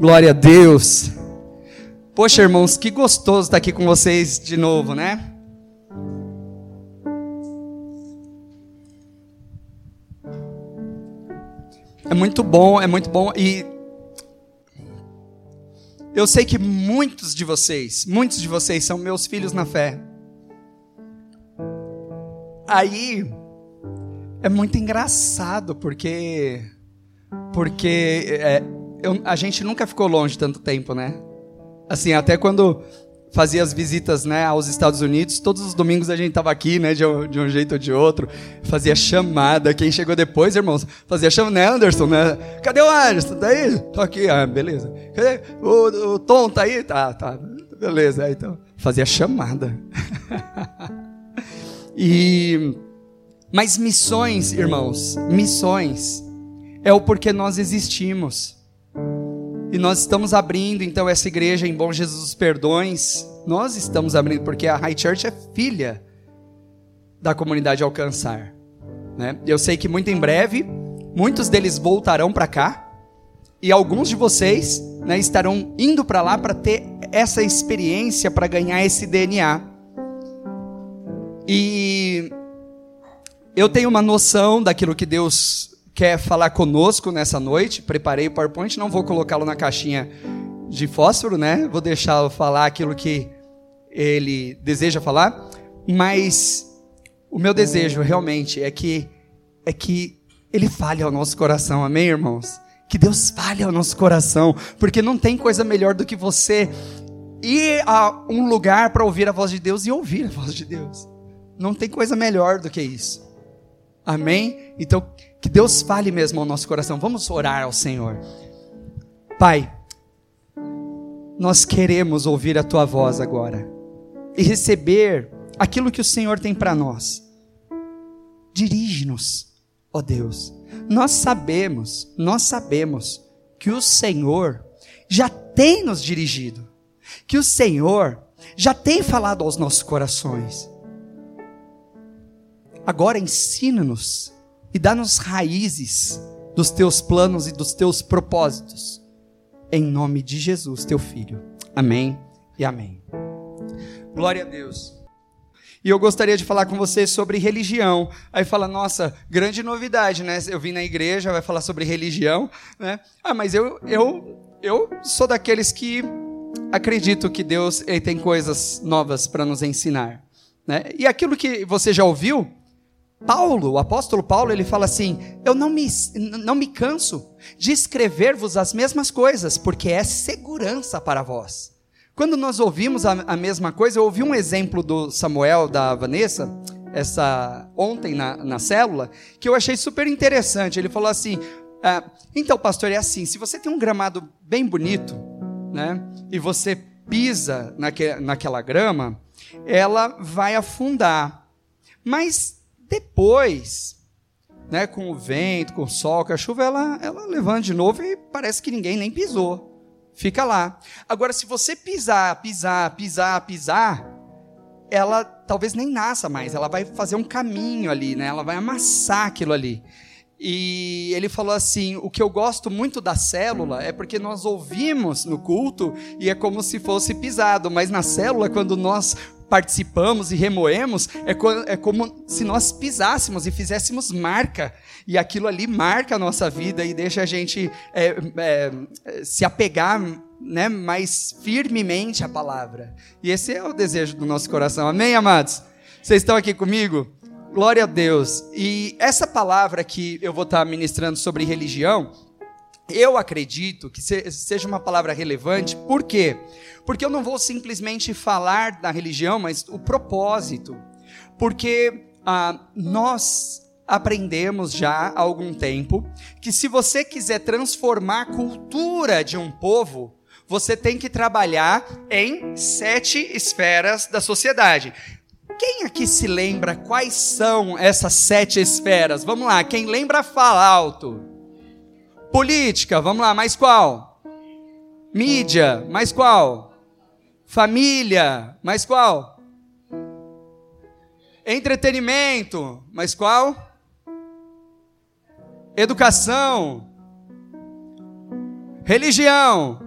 Glória a Deus. Poxa, irmãos, que gostoso estar aqui com vocês de novo, né? É muito bom, é muito bom e eu sei que muitos de vocês, muitos de vocês são meus filhos na fé. Aí é muito engraçado porque porque é, eu, a gente nunca ficou longe tanto tempo, né? Assim, até quando fazia as visitas né, aos Estados Unidos, todos os domingos a gente tava aqui, né, de um, de um jeito ou de outro, fazia chamada, quem chegou depois, irmãos, fazia chamada, né, Anderson, né, cadê o Anderson, tá aí? Tô aqui, ah, beleza, cadê? O, o Tom, tá aí? Tá, tá, beleza, aí, então, fazia chamada. e, mas missões, irmãos, missões, é o porquê nós existimos, e nós estamos abrindo então essa igreja em Bom Jesus dos Perdões. Nós estamos abrindo porque a High Church é filha da comunidade Alcançar. Né? Eu sei que muito em breve muitos deles voltarão para cá e alguns de vocês né, estarão indo para lá para ter essa experiência, para ganhar esse DNA. E eu tenho uma noção daquilo que Deus quer falar conosco nessa noite. Preparei o PowerPoint, não vou colocá-lo na caixinha de fósforo, né? Vou deixá-lo falar aquilo que ele deseja falar, mas o meu desejo realmente é que é que ele fale ao nosso coração. Amém, irmãos? Que Deus fale ao nosso coração, porque não tem coisa melhor do que você ir a um lugar para ouvir a voz de Deus e ouvir a voz de Deus. Não tem coisa melhor do que isso. Amém? Então, que Deus fale mesmo ao nosso coração. Vamos orar ao Senhor. Pai, nós queremos ouvir a tua voz agora e receber aquilo que o Senhor tem para nós. Dirige-nos, ó Deus. Nós sabemos, nós sabemos que o Senhor já tem nos dirigido, que o Senhor já tem falado aos nossos corações. Agora ensina-nos e dá-nos raízes dos teus planos e dos teus propósitos. Em nome de Jesus, teu filho. Amém e amém. Glória a Deus. E eu gostaria de falar com vocês sobre religião. Aí fala, nossa, grande novidade, né? Eu vim na igreja, vai falar sobre religião, né? Ah, mas eu, eu, eu sou daqueles que acredito que Deus ele tem coisas novas para nos ensinar, né? E aquilo que você já ouviu, Paulo, o apóstolo Paulo, ele fala assim: Eu não me, não me canso de escrever-vos as mesmas coisas, porque é segurança para vós. Quando nós ouvimos a, a, mesma coisa, eu ouvi um exemplo do Samuel, da Vanessa, essa ontem na, na célula, que eu achei super interessante. Ele falou assim: ah, Então, pastor, é assim: se você tem um gramado bem bonito, né, e você pisa naque, naquela grama, ela vai afundar. Mas depois, né, com o vento, com o sol, com a chuva, ela, ela levanta de novo e parece que ninguém nem pisou. Fica lá. Agora, se você pisar, pisar, pisar, pisar, ela talvez nem nasça mais. Ela vai fazer um caminho ali, né? Ela vai amassar aquilo ali. E ele falou assim: o que eu gosto muito da célula é porque nós ouvimos no culto e é como se fosse pisado, mas na célula, quando nós participamos e remoemos, é, co é como se nós pisássemos e fizéssemos marca. E aquilo ali marca a nossa vida e deixa a gente é, é, se apegar né, mais firmemente à palavra. E esse é o desejo do nosso coração. Amém, amados? Vocês estão aqui comigo? Glória a Deus. E essa palavra que eu vou estar ministrando sobre religião, eu acredito que seja uma palavra relevante, por quê? Porque eu não vou simplesmente falar da religião, mas o propósito. Porque ah, nós aprendemos já há algum tempo que se você quiser transformar a cultura de um povo, você tem que trabalhar em sete esferas da sociedade. Quem aqui se lembra quais são essas sete esferas? Vamos lá, quem lembra, fala alto. Política, vamos lá, mais qual? Mídia, mais qual? Família, mais qual? Entretenimento, mais qual? Educação, religião,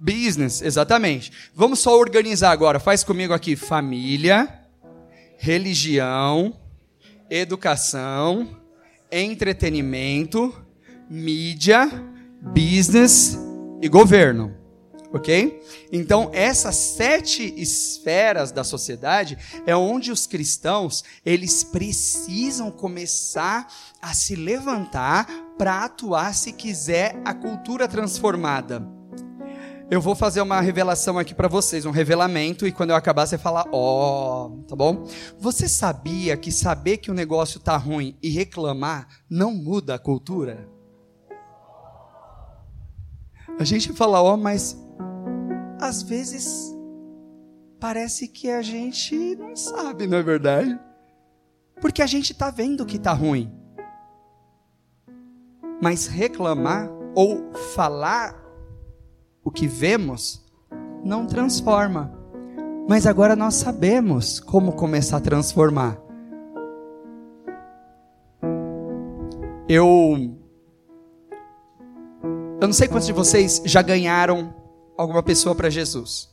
business, exatamente. Vamos só organizar agora. Faz comigo aqui: família, religião, educação entretenimento, mídia, business e governo. Ok? Então, essas sete esferas da sociedade é onde os cristãos eles precisam começar a se levantar para atuar se quiser a cultura transformada. Eu vou fazer uma revelação aqui para vocês, um revelamento, e quando eu acabar você falar, ó, oh, tá bom? Você sabia que saber que o negócio tá ruim e reclamar não muda a cultura? A gente fala, ó, oh, mas às vezes parece que a gente não sabe, não é verdade? Porque a gente está vendo que está ruim. Mas reclamar ou falar o que vemos não transforma. Mas agora nós sabemos como começar a transformar. Eu eu não sei quantos de vocês já ganharam alguma pessoa para Jesus.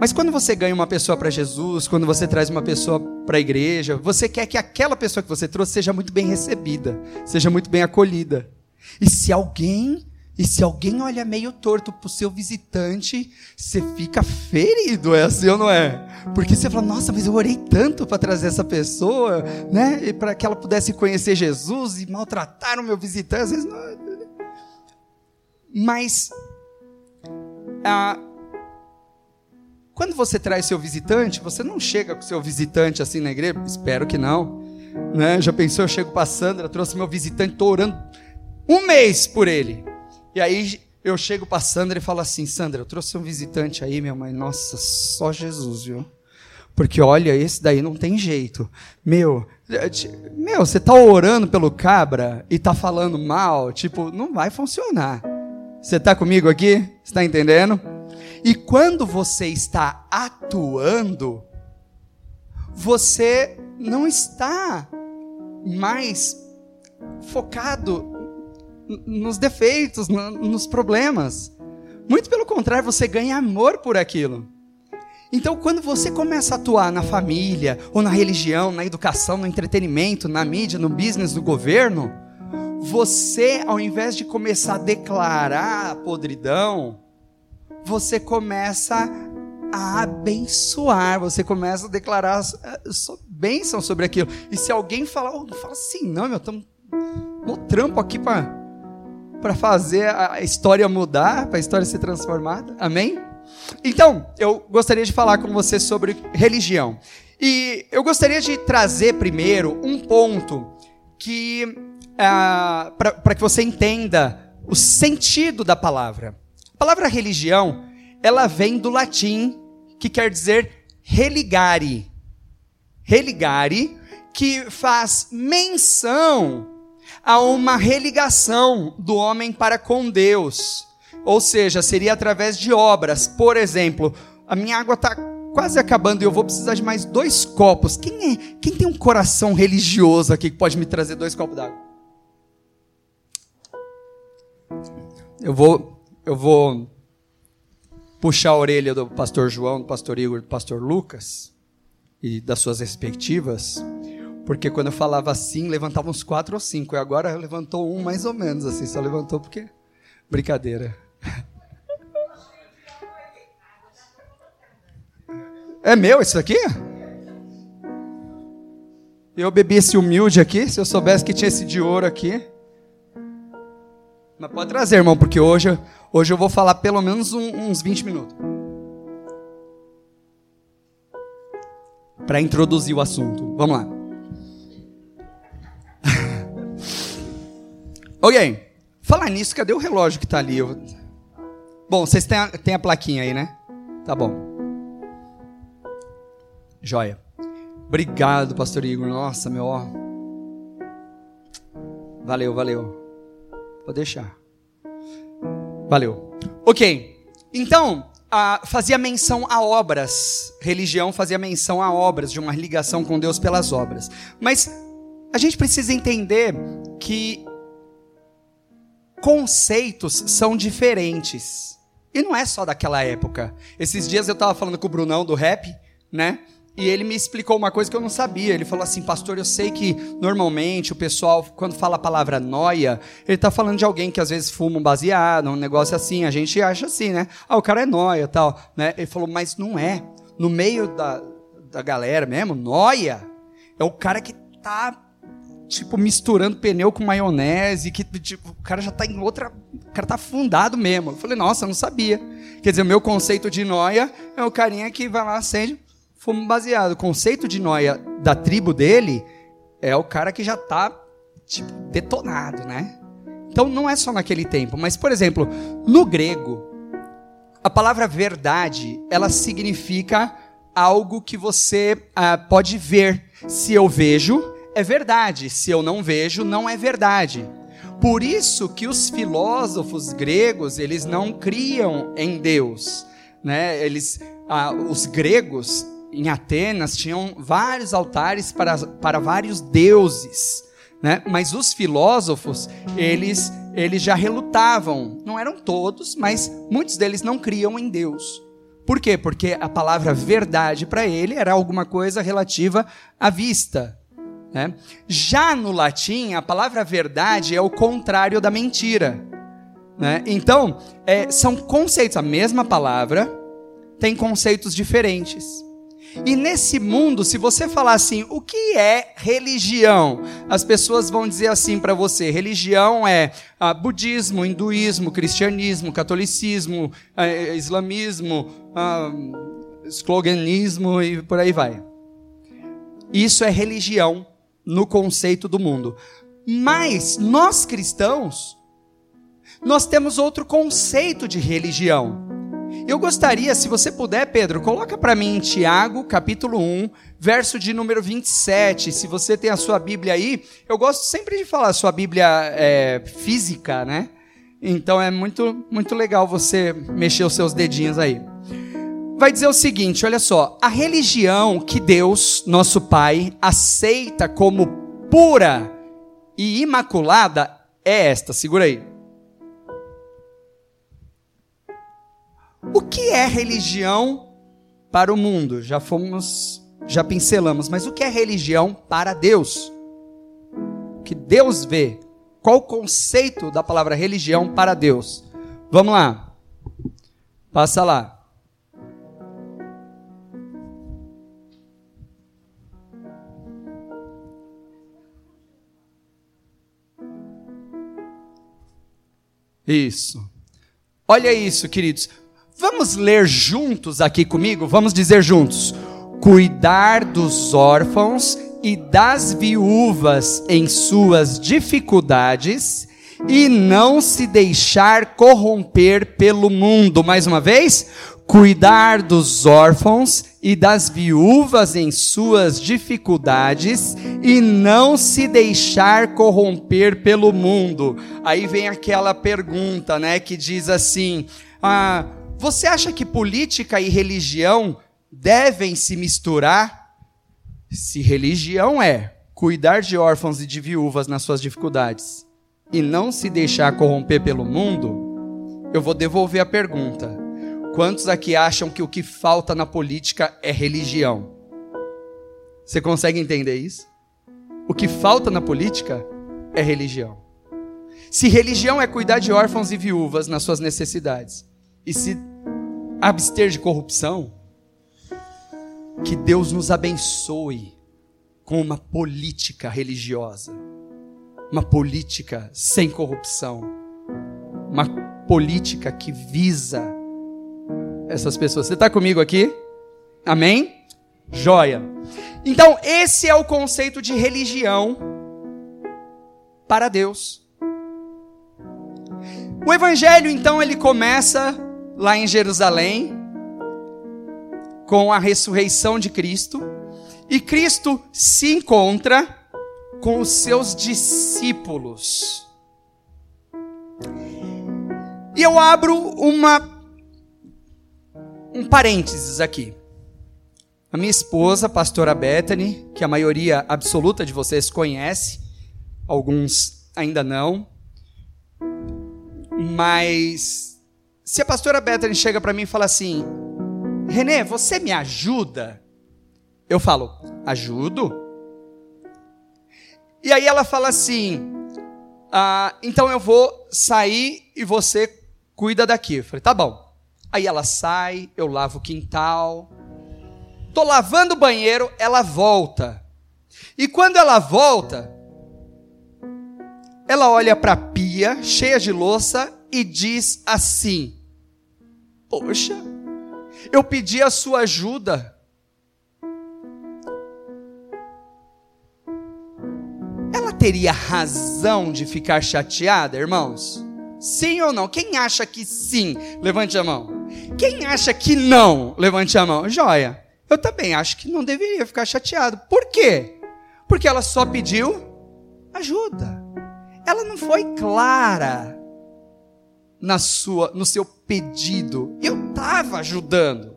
Mas quando você ganha uma pessoa para Jesus, quando você traz uma pessoa para a igreja, você quer que aquela pessoa que você trouxe seja muito bem recebida, seja muito bem acolhida. E se alguém, e se alguém olha meio torto pro seu visitante, você fica ferido, é assim ou não é? Porque você fala: "Nossa, mas eu orei tanto para trazer essa pessoa, né? para que ela pudesse conhecer Jesus e maltratar o meu visitante". Às vezes não... Mas ah, quando você traz seu visitante, você não chega com seu visitante assim na igreja, espero que não. Né? Já pensou, eu chego para Sandra, trouxe meu visitante, estou orando um mês por ele. E aí eu chego para Sandra e falo assim: Sandra, eu trouxe um visitante aí, minha mãe. Nossa, só Jesus, viu? Porque olha, esse daí não tem jeito. Meu, meu, você tá orando pelo cabra e tá falando mal, tipo, não vai funcionar. Você está comigo aqui? Está entendendo? E quando você está atuando, você não está mais focado nos defeitos, nos problemas. Muito pelo contrário, você ganha amor por aquilo. Então, quando você começa a atuar na família, ou na religião, na educação, no entretenimento, na mídia, no business, no governo, você, ao invés de começar a declarar a podridão, você começa a abençoar, você começa a declarar eh, bênção sobre aquilo. E se alguém falar, oh, não fala assim, não, meu, estamos no trampo aqui para para fazer a história mudar, para a história ser transformada. Amém? Então, eu gostaria de falar com você sobre religião. E eu gostaria de trazer primeiro um ponto que ah, para que você entenda o sentido da palavra. A palavra religião, ela vem do latim, que quer dizer religare. Religare, que faz menção a uma religação do homem para com Deus. Ou seja, seria através de obras. Por exemplo, a minha água está quase acabando e eu vou precisar de mais dois copos. Quem, é, quem tem um coração religioso aqui que pode me trazer dois copos d'água? Eu vou, eu vou puxar a orelha do pastor João, do pastor Igor, do pastor Lucas e das suas respectivas, porque quando eu falava assim, levantava uns quatro ou cinco, e agora levantou um mais ou menos assim, só levantou porque brincadeira. É meu isso aqui? Eu bebi esse humilde aqui, se eu soubesse que tinha esse de ouro aqui. Mas pode trazer, irmão, porque hoje, hoje eu vou falar pelo menos um, uns 20 minutos. Para introduzir o assunto. Vamos lá. Ok. Falar nisso, cadê o relógio que está ali? Eu... Bom, vocês têm a, têm a plaquinha aí, né? Tá bom. Joia. Obrigado, pastor Igor. Nossa, meu ó. Valeu, valeu. Pode deixar. Valeu. Ok. Então, fazia menção a obras. Religião fazia menção a obras, de uma ligação com Deus pelas obras. Mas a gente precisa entender que conceitos são diferentes. E não é só daquela época. Esses dias eu estava falando com o Brunão do rap, né? E ele me explicou uma coisa que eu não sabia. Ele falou assim, pastor, eu sei que normalmente o pessoal, quando fala a palavra noia, ele está falando de alguém que às vezes fuma um baseado, um negócio assim. A gente acha assim, né? Ah, o cara é noia tal. Né? Ele falou, mas não é. No meio da, da galera mesmo, noia é o cara que tá tipo, misturando pneu com maionese, que tipo, o cara já tá em outra. O cara tá afundado mesmo. Eu falei, nossa, eu não sabia. Quer dizer, o meu conceito de noia é o carinha que vai lá, acende, fumo baseado. O conceito de noia da tribo dele é o cara que já tá, tipo, detonado, né? Então não é só naquele tempo, mas, por exemplo, no grego, a palavra verdade, ela significa algo que você ah, pode ver. Se eu vejo, é verdade, se eu não vejo, não é verdade. Por isso que os filósofos gregos, eles não criam em Deus, né? Eles, ah, os gregos em Atenas tinham vários altares para, para vários deuses, né? Mas os filósofos, eles, eles já relutavam. Não eram todos, mas muitos deles não criam em Deus. Por quê? Porque a palavra verdade para ele era alguma coisa relativa à vista, né? Já no latim, a palavra verdade é o contrário da mentira. Né? Então, é, são conceitos, a mesma palavra tem conceitos diferentes. E nesse mundo, se você falar assim, o que é religião? As pessoas vão dizer assim para você: religião é ah, budismo, hinduísmo, cristianismo, catolicismo, ah, islamismo, ah, sloganismo e por aí vai. Isso é religião no conceito do mundo. Mas nós cristãos, nós temos outro conceito de religião. Eu gostaria, se você puder, Pedro, coloca para mim em Tiago, capítulo 1, verso de número 27. Se você tem a sua Bíblia aí, eu gosto sempre de falar a sua Bíblia é, física, né? Então é muito, muito legal você mexer os seus dedinhos aí. Vai dizer o seguinte: olha só, a religião que Deus, nosso Pai, aceita como pura e imaculada é esta, segura aí. O que é religião para o mundo? Já fomos, já pincelamos, mas o que é religião para Deus? O que Deus vê? Qual o conceito da palavra religião para Deus? Vamos lá. Passa lá. Isso. Olha isso, queridos. Vamos ler juntos aqui comigo? Vamos dizer juntos: cuidar dos órfãos e das viúvas em suas dificuldades e não se deixar corromper pelo mundo. Mais uma vez, cuidar dos órfãos e das viúvas em suas dificuldades e não se deixar corromper pelo mundo. Aí vem aquela pergunta, né, que diz assim: ah, você acha que política e religião devem se misturar? Se religião é cuidar de órfãos e de viúvas nas suas dificuldades e não se deixar corromper pelo mundo, eu vou devolver a pergunta. Quantos aqui acham que o que falta na política é religião? Você consegue entender isso? O que falta na política é religião. Se religião é cuidar de órfãos e viúvas nas suas necessidades, e se abster de corrupção, que Deus nos abençoe com uma política religiosa, uma política sem corrupção, uma política que visa essas pessoas. Você está comigo aqui? Amém? Joia. Então, esse é o conceito de religião para Deus. O evangelho, então, ele começa lá em Jerusalém, com a ressurreição de Cristo, e Cristo se encontra com os seus discípulos. E eu abro uma um parênteses aqui. A minha esposa, pastora Bethany, que a maioria absoluta de vocês conhece, alguns ainda não, mas Se a pastora Bethany chega para mim e fala assim: Renê, você me ajuda? Eu falo: ajudo. E aí ela fala assim: ah, então eu vou sair e você cuida daqui. Eu falei: tá bom. Aí ela sai, eu lavo o quintal. Tô lavando o banheiro, ela volta. E quando ela volta, ela olha para a pia, cheia de louça, e diz assim: Poxa, eu pedi a sua ajuda. Ela teria razão de ficar chateada, irmãos? Sim ou não? Quem acha que sim? Levante a mão. Quem acha que não? Levante a mão. Joia. Eu também acho que não deveria ficar chateado. Por quê? Porque ela só pediu ajuda. Ela não foi clara na sua, no seu pedido. Eu estava ajudando.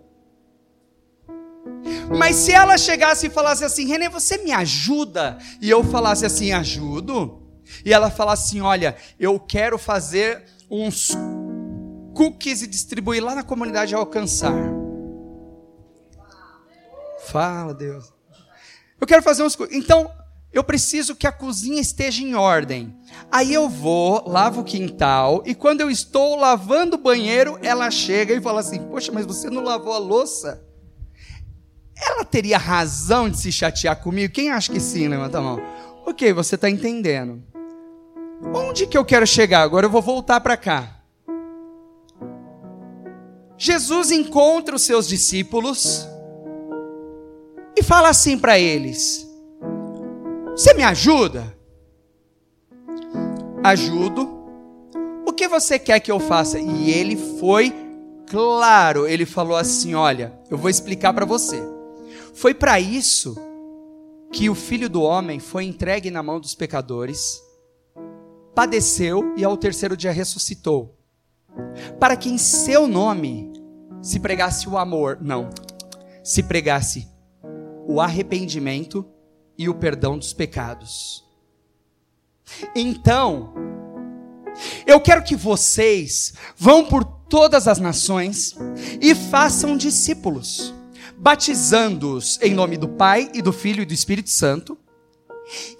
Mas se ela chegasse e falasse assim, Renê, você me ajuda? E eu falasse assim, ajudo? E ela falasse assim, olha, eu quero fazer uns cookies e distribuir lá na comunidade alcançar. Fala, Deus. Eu quero fazer uns. Então, eu preciso que a cozinha esteja em ordem. Aí eu vou, lavo o quintal, e quando eu estou lavando o banheiro, ela chega e fala assim: Poxa, mas você não lavou a louça? Ela teria razão de se chatear comigo? Quem acha que sim? Levanta a mão. Ok, você está entendendo. Onde que eu quero chegar? Agora eu vou voltar para cá. Jesus encontra os seus discípulos e fala assim para eles: você me ajuda? Ajudo. O que você quer que eu faça? E ele foi claro. Ele falou assim: Olha, eu vou explicar para você. Foi para isso que o filho do homem foi entregue na mão dos pecadores, padeceu e ao terceiro dia ressuscitou. Para que em seu nome se pregasse o amor, não, se pregasse o arrependimento e o perdão dos pecados. Então, eu quero que vocês vão por todas as nações e façam discípulos, batizando-os em nome do Pai e do Filho e do Espírito Santo,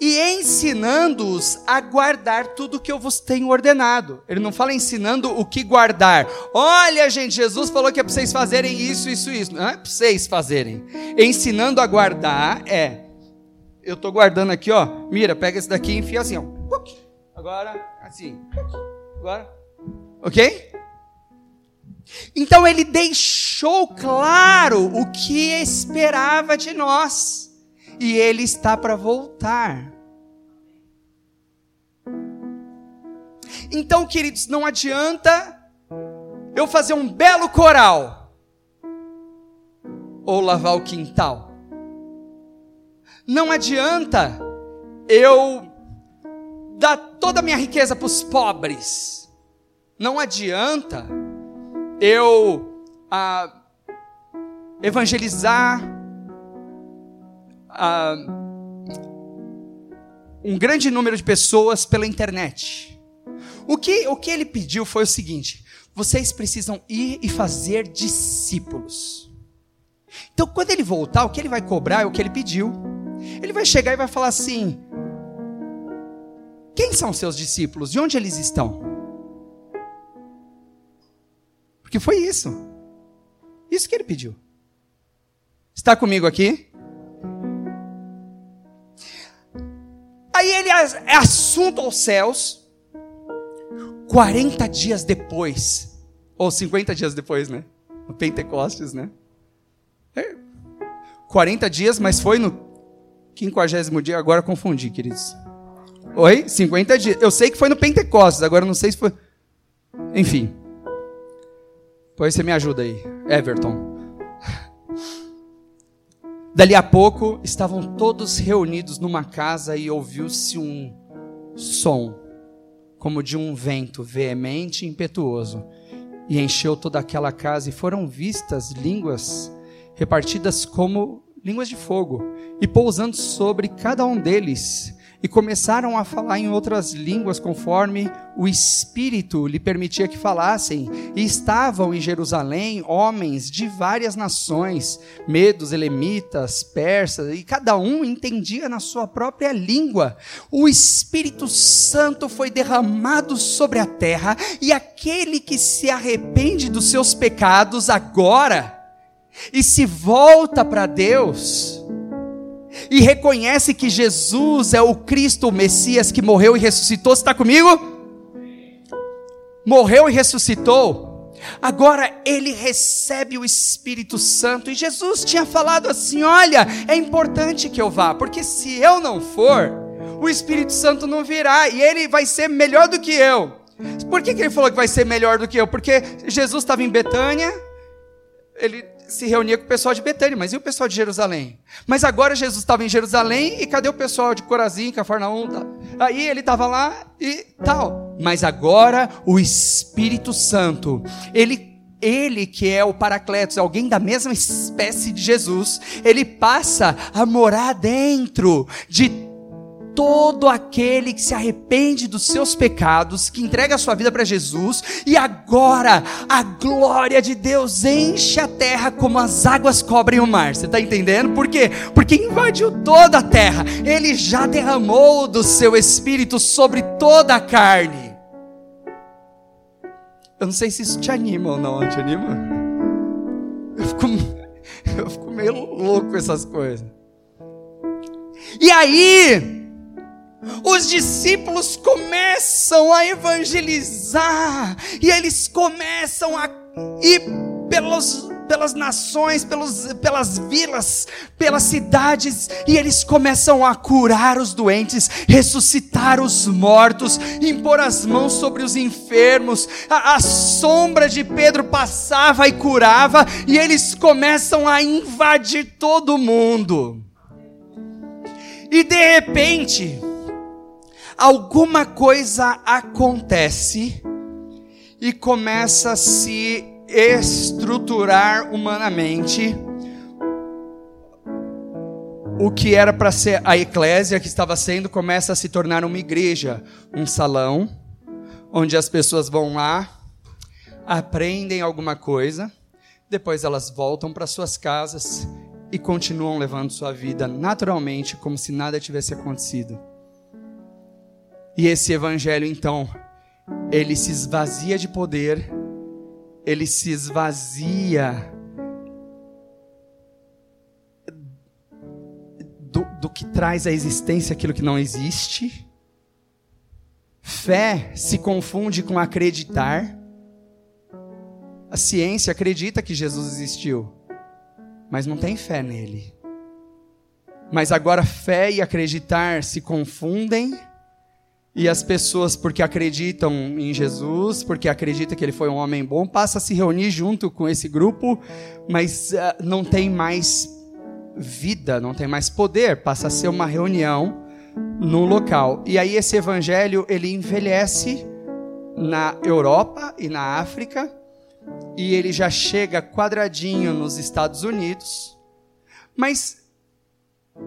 e ensinando-os a guardar tudo o que eu vos tenho ordenado. Ele não fala ensinando o que guardar. Olha, gente, Jesus falou que é para vocês fazerem isso, isso, isso. Não é para vocês fazerem. Ensinando a guardar é eu estou guardando aqui, ó. Mira, pega esse daqui e enfia assim, ó. Agora, assim. Agora. Ok? Então ele deixou claro o que esperava de nós. E ele está para voltar. Então, queridos, não adianta eu fazer um belo coral ou lavar o quintal. Não adianta eu dar toda a minha riqueza para os pobres. Não adianta eu ah, evangelizar um grande número de pessoas pela internet. O que, o que ele pediu foi o seguinte: vocês precisam ir e fazer discípulos. Então, quando ele voltar, o que ele vai cobrar é o que ele pediu. Ele vai chegar e vai falar assim: Quem são seus discípulos? De onde eles estão? Porque foi isso. Isso que ele pediu. Está comigo aqui? Aí ele é assunto aos céus. 40 dias depois, ou 50 dias depois, né? No Pentecostes, né? É. 40 dias, mas foi no Quinquagésimo dia, agora confundi, queridos. Oi? 50 dias. Eu sei que foi no Pentecostes, agora não sei se foi. Enfim. Pois você me ajuda aí, Everton. Dali a pouco, estavam todos reunidos numa casa e ouviu-se um som, como de um vento veemente e impetuoso, e encheu toda aquela casa, e foram vistas línguas repartidas como línguas de fogo, e pousando sobre cada um deles. E começaram a falar em outras línguas conforme o Espírito lhe permitia que falassem. E estavam em Jerusalém homens de várias nações, medos, elemitas, persas, e cada um entendia na sua própria língua. O Espírito Santo foi derramado sobre a terra, e aquele que se arrepende dos seus pecados agora e se volta para Deus, e reconhece que Jesus é o Cristo, o Messias que morreu e ressuscitou, você está comigo? Morreu e ressuscitou. Agora ele recebe o Espírito Santo e Jesus tinha falado assim: Olha, é importante que eu vá, porque se eu não for, o Espírito Santo não virá e ele vai ser melhor do que eu. Por que, que ele falou que vai ser melhor do que eu? Porque Jesus estava em Betânia, ele se reunia com o pessoal de Betânia, mas e o pessoal de Jerusalém? Mas agora Jesus estava em Jerusalém e cadê o pessoal de Corazim, Cafarnaum? Tá? Aí ele estava lá e tal. Mas agora o Espírito Santo, ele ele que é o Paracletos, alguém da mesma espécie de Jesus, ele passa a morar dentro de todo aquele que se arrepende dos seus pecados, que entrega a sua vida para Jesus, e agora a glória de Deus enche a terra como as águas cobrem o mar. Você está entendendo? Por quê? Porque invadiu toda a terra, ele já derramou do seu espírito sobre toda a carne. Eu não sei se isso te anima ou não, te anima? Eu fico, eu fico meio louco com essas coisas. E aí, os discípulos começam a evangelizar, e eles começam a ir pelos, pelas nações, pelos, pelas vilas, pelas cidades, e eles começam a curar os doentes, ressuscitar os mortos, impor as mãos sobre os enfermos. A, a sombra de Pedro passava e curava, e eles começam a invadir todo mundo. E de repente, alguma coisa acontece e começa a se estruturar humanamente o que era para ser a eclésia que estava sendo começa a se tornar uma igreja, um salão onde as pessoas vão lá, aprendem alguma coisa, depois elas voltam para suas casas e continuam levando sua vida naturalmente como se nada tivesse acontecido. E esse evangelho, então, ele se esvazia de poder, ele se esvazia do, do que traz à existência aquilo que não existe. Fé se confunde com acreditar. A ciência acredita que Jesus existiu, mas não tem fé nele. Mas agora fé e acreditar se confundem e as pessoas, porque acreditam em Jesus, porque acreditam que ele foi um homem bom, passam a se reunir junto com esse grupo, mas uh, não tem mais vida, não tem mais poder, passa a ser uma reunião no local. E aí esse evangelho, ele envelhece na Europa e na África, e ele já chega quadradinho nos Estados Unidos, mas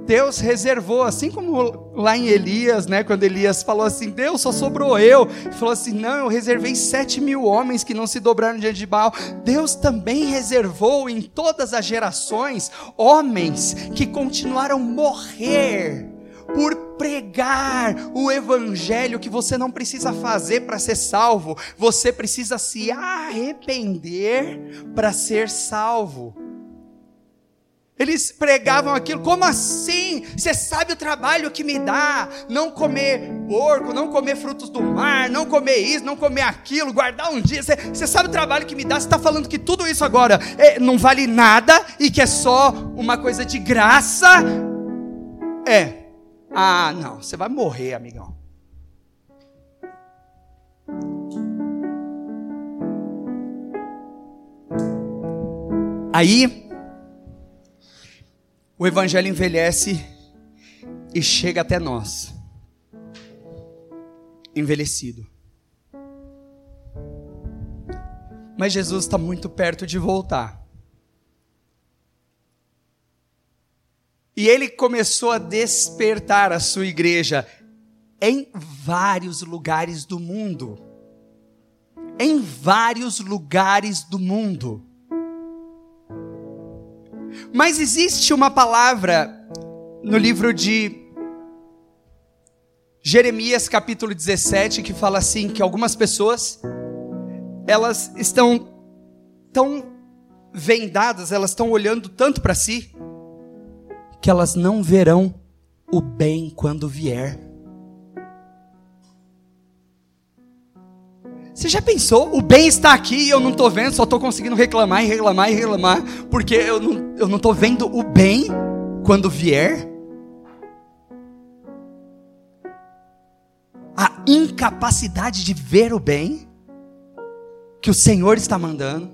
Deus reservou, assim como lá em Elias, né, quando Elias falou assim: Deus só sobrou eu. Falou assim: Não, eu reservei sete mil homens que não se dobraram diante de Baal. Deus também reservou em todas as gerações homens que continuaram morrer por pregar o evangelho que você não precisa fazer para ser salvo, você precisa se arrepender para ser salvo. Eles pregavam aquilo, como assim? Você sabe o trabalho que me dá? Não comer porco, não comer frutos do mar, não comer isso, não comer aquilo, guardar um dia. Você, sabe o trabalho que me dá? Você está falando que tudo isso agora é, não vale nada e que é só uma coisa de graça? É. Ah, não, você vai morrer, amigão. Aí o Evangelho envelhece e chega até nós, envelhecido. Mas Jesus está muito perto de voltar. E ele começou a despertar a sua igreja. em vários lugares do mundo. Em vários lugares do mundo. Mas existe uma palavra no livro de Jeremias capítulo 17 que fala assim que algumas pessoas elas estão tão vendadas, elas estão olhando tanto para si que elas não verão o bem quando vier. Você já pensou? O bem está aqui e eu não estou vendo, só estou conseguindo reclamar e reclamar e reclamar, porque eu não eu não estou vendo o bem quando vier? A incapacidade de ver o bem que o Senhor está mandando.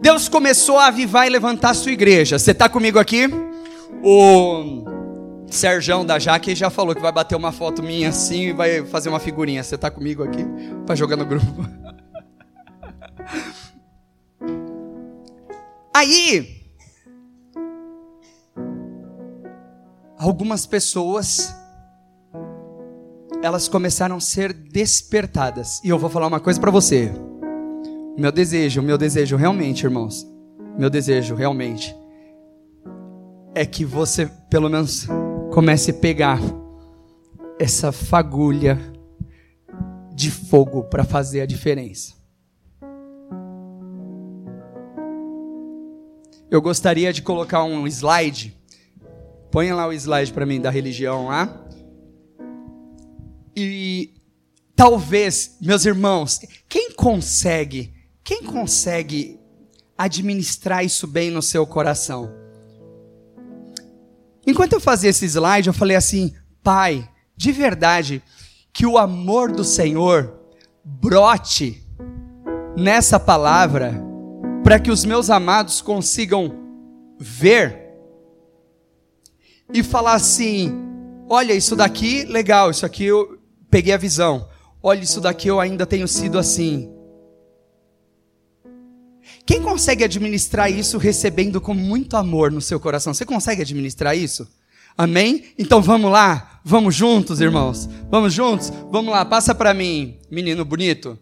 Deus começou a avivar e levantar a sua igreja. Você está comigo aqui? O Serjão da Jaque já falou que vai bater uma foto minha assim e vai fazer uma figurinha. Você está comigo aqui? Para jogar no grupo. Aí, algumas pessoas, elas começaram a ser despertadas. E eu vou falar uma coisa para você. Meu desejo, meu desejo realmente, irmãos, meu desejo realmente é que você, pelo menos, comece a pegar essa fagulha de fogo para fazer a diferença. Eu gostaria de colocar um slide. Põe lá o slide para mim da religião lá. E talvez, meus irmãos, quem consegue, quem consegue administrar isso bem no seu coração? Enquanto eu fazia esse slide, eu falei assim: Pai, de verdade, que o amor do Senhor brote nessa palavra para que os meus amados consigam ver e falar assim: olha, isso daqui, legal, isso aqui eu peguei a visão. Olha, isso daqui eu ainda tenho sido assim. Quem consegue administrar isso recebendo com muito amor no seu coração? Você consegue administrar isso? Amém? Então vamos lá, vamos juntos, irmãos. Vamos juntos? Vamos lá, passa para mim, menino bonito.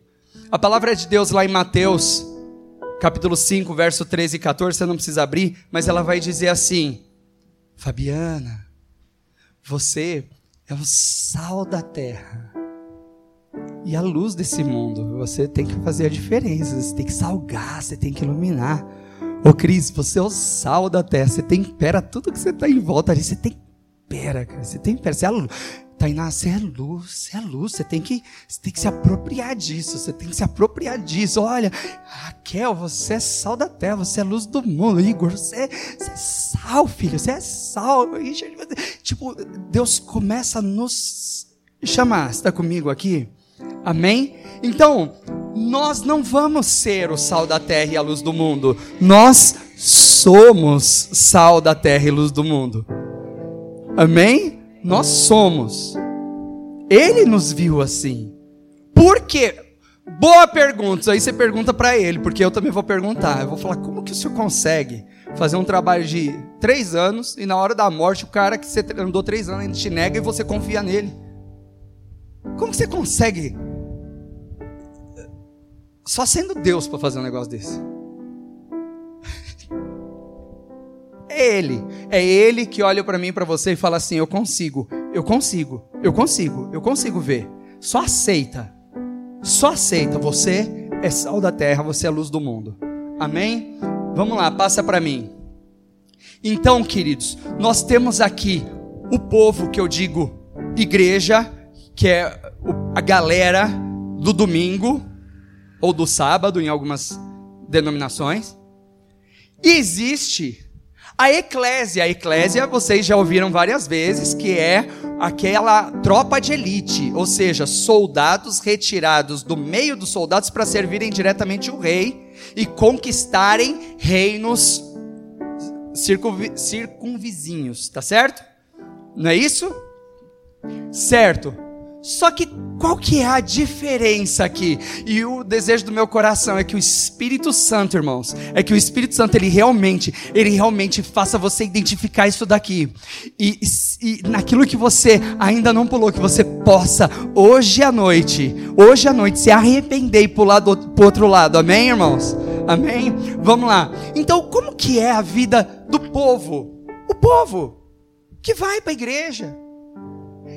A palavra de Deus lá em Mateus capítulo 5, verso 13 e 14, você não precisa abrir, mas ela vai dizer assim: Fabiana, você é o sal da terra e a luz desse mundo. Você tem que fazer a diferença, você tem que salgar, você tem que iluminar. Ô Cris, você é o sal da terra, você tempera tudo que você está em volta ali, você tempera, cara, você tempera, você é a luz. Tainá, você é luz, você é luz, você tem que, você tem que se apropriar disso, você tem que se apropriar disso. Olha, Raquel, você é sal da terra, você é luz do mundo. Igor, você, você é sal, filho, você é sal. Tipo, Deus começa a nos chamar. Está comigo aqui? Amém? Então, nós não vamos ser o sal da terra e a luz do mundo. Nós somos sal da terra e luz do mundo. Amém? Nós somos. Ele nos viu assim. Por quê? Boa pergunta. Aí você pergunta para ele, porque eu também vou perguntar. Eu vou falar, como que o senhor consegue fazer um trabalho de três anos e na hora da morte o cara que você andou três anos te nega e você confia nele? Como você consegue? Só sendo Deus para fazer um negócio desse. É Ele. É Ele que olha para mim para você e fala assim: Eu consigo, eu consigo, eu consigo, eu consigo ver. Só aceita. Só aceita. Você é sal da terra, você é luz do mundo. Amém? Vamos lá, passa para mim. Então, queridos, nós temos aqui o povo que eu digo igreja, que é a galera do domingo ou do sábado em algumas denominações. E existe a eclésia, a eclésia, vocês já ouviram várias vezes, que é aquela tropa de elite, ou seja, soldados retirados do meio dos soldados para servirem diretamente o rei e conquistarem reinos circunvizinhos, tá certo? Não é isso? Certo. Só que Qual que é a diferença aqui? E o desejo do meu coração é que o Espírito Santo, irmãos, é que o Espírito Santo ele realmente, ele realmente faça você identificar isso daqui. E, e naquilo que você ainda não pulou, que você possa hoje à noite, hoje à noite se arrepender e pular do pro outro lado. Amém, irmãos? Amém. Vamos lá. Então, como que é a vida do povo? O povo que vai para a igreja.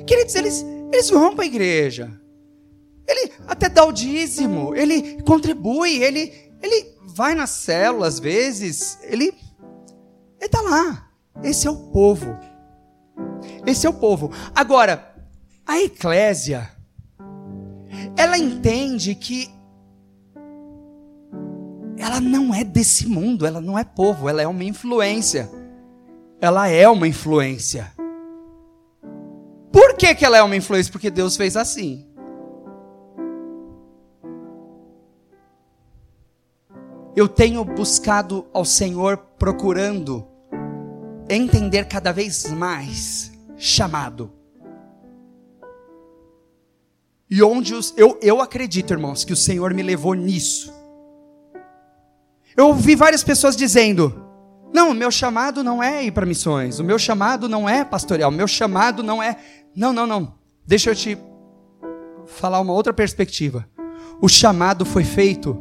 Queridos, eles eles vão para a igreja. Ele até dá o dízimo, ele contribui, ele, ele vai na célula às vezes, ele está lá. Esse é o povo. Esse é o povo. Agora, a eclésia, ela entende que ela não é desse mundo, ela não é povo, ela é uma influência. Ela é uma influência. Por que, que ela é uma influência? Porque Deus fez assim. Eu tenho buscado ao Senhor procurando entender cada vez mais chamado. E onde os, eu, eu acredito, irmãos, que o Senhor me levou nisso. Eu ouvi várias pessoas dizendo: não, o meu chamado não é ir para missões, o meu chamado não é pastorear, o meu chamado não é não, não, não. Deixa eu te falar uma outra perspectiva. O chamado foi feito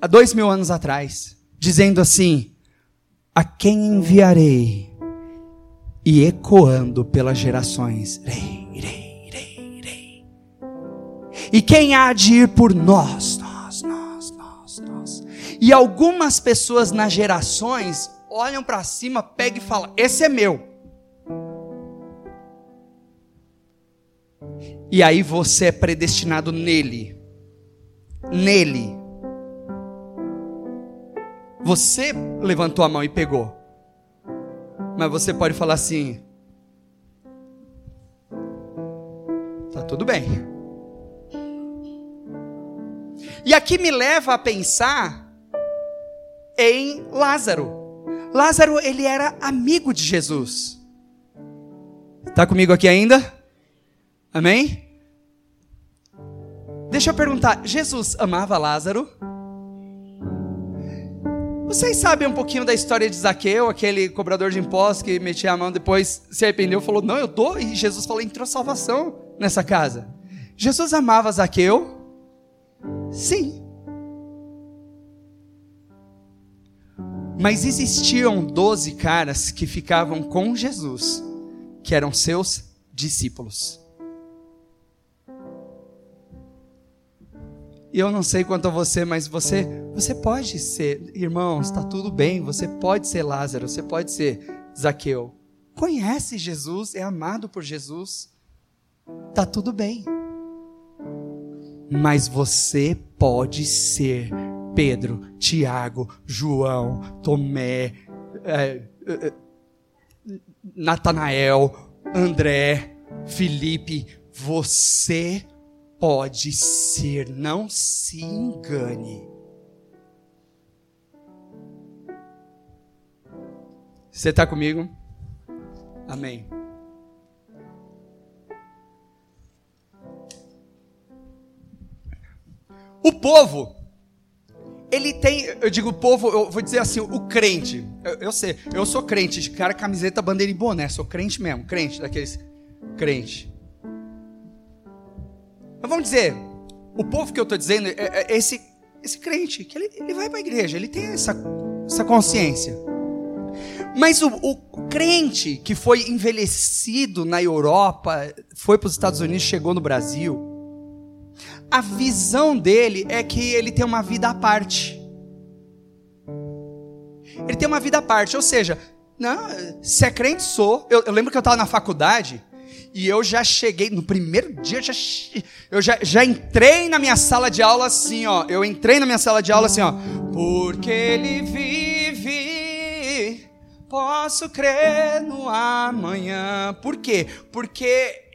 há dois mil anos atrás, dizendo assim: A quem enviarei? E ecoando pelas gerações. E quem há de ir por nós. E algumas pessoas nas gerações olham para cima, pegam e falam: Esse é meu. E aí você é predestinado nele. Nele. Você levantou a mão e pegou. Mas você pode falar assim: Tá tudo bem. E aqui me leva a pensar em Lázaro. Lázaro, ele era amigo de Jesus. Está comigo aqui ainda? Amém? Deixa eu perguntar: Jesus amava Lázaro? Vocês sabem um pouquinho da história de Zaqueu, aquele cobrador de impostos que metia a mão, depois se arrependeu, falou: Não, eu dou. E Jesus falou: Entrou salvação nessa casa. Jesus amava Zaqueu? Sim. Mas existiam doze caras que ficavam com Jesus, que eram seus discípulos. E eu não sei quanto a você, mas você, você pode ser, irmãos, está tudo bem. Você pode ser Lázaro, você pode ser Zaqueu. Conhece Jesus, é amado por Jesus. Está tudo bem. Mas você pode ser Pedro, Tiago, João, Tomé, é, é, Natanael, André, Felipe. Você pode ser, não se engane. Você está comigo? Amém. O povo, ele tem, eu digo povo, eu vou dizer assim, o crente. Eu, eu sei, eu sou crente, de cara, camiseta, bandeira e boné, sou crente mesmo, crente daqueles crente. Mas vamos dizer, o povo que eu estou dizendo é, é, esse, esse crente, que ele, ele vai para a igreja, ele tem essa, essa consciência. Mas o, o, crente que foi envelhecido na Europa, foi para os Estados Unidos, chegou no Brasil, a visão dele é que ele tem uma vida à parte. Ele tem uma vida à parte, ou seja, não, se é crente, sou. Eu, eu lembro que eu estava na faculdade, e eu já cheguei, no primeiro dia, eu já, eu já, já entrei na minha sala de aula assim, ó. Eu entrei na minha sala de aula assim, ó. Porque ele vive, posso crer no amanhã. Por quê? Porque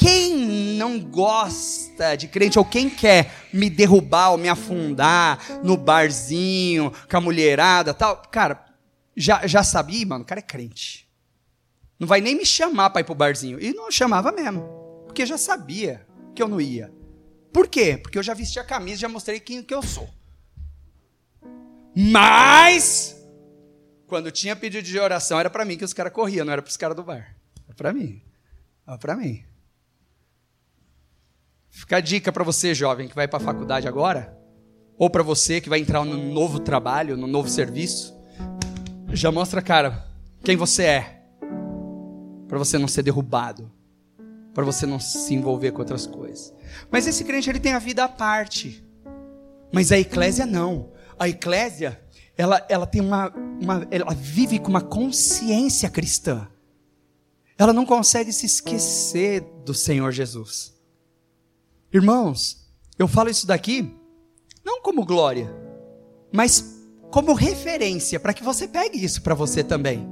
quem não gosta de crente ou quem quer me derrubar ou me afundar no barzinho, com a mulherada tal, cara, já, já sabia, mano, o cara é crente. Não vai nem me chamar para ir pro barzinho. E não chamava mesmo. porque já sabia que eu não ia. Por quê? Porque eu já vesti a camisa, já mostrei quem que eu sou. Mas quando tinha pedido de oração era para mim que os caras corriam, não era para os caras do bar. Era para mim. Era para mim. Fica a dica para você, jovem, que vai para a faculdade agora, ou para você que vai entrar no novo trabalho, no novo serviço. Já mostra, cara, quem você é. Para você não ser derrubado. Para você não se envolver com outras coisas. Mas esse crente, ele tem a vida à parte. Mas a eclésia não. A eclésia, ela, ela tem uma, uma. Ela vive com uma consciência cristã. Ela não consegue se esquecer do Senhor Jesus. Irmãos, eu falo isso daqui não como glória, mas como referência para que você pegue isso para você também.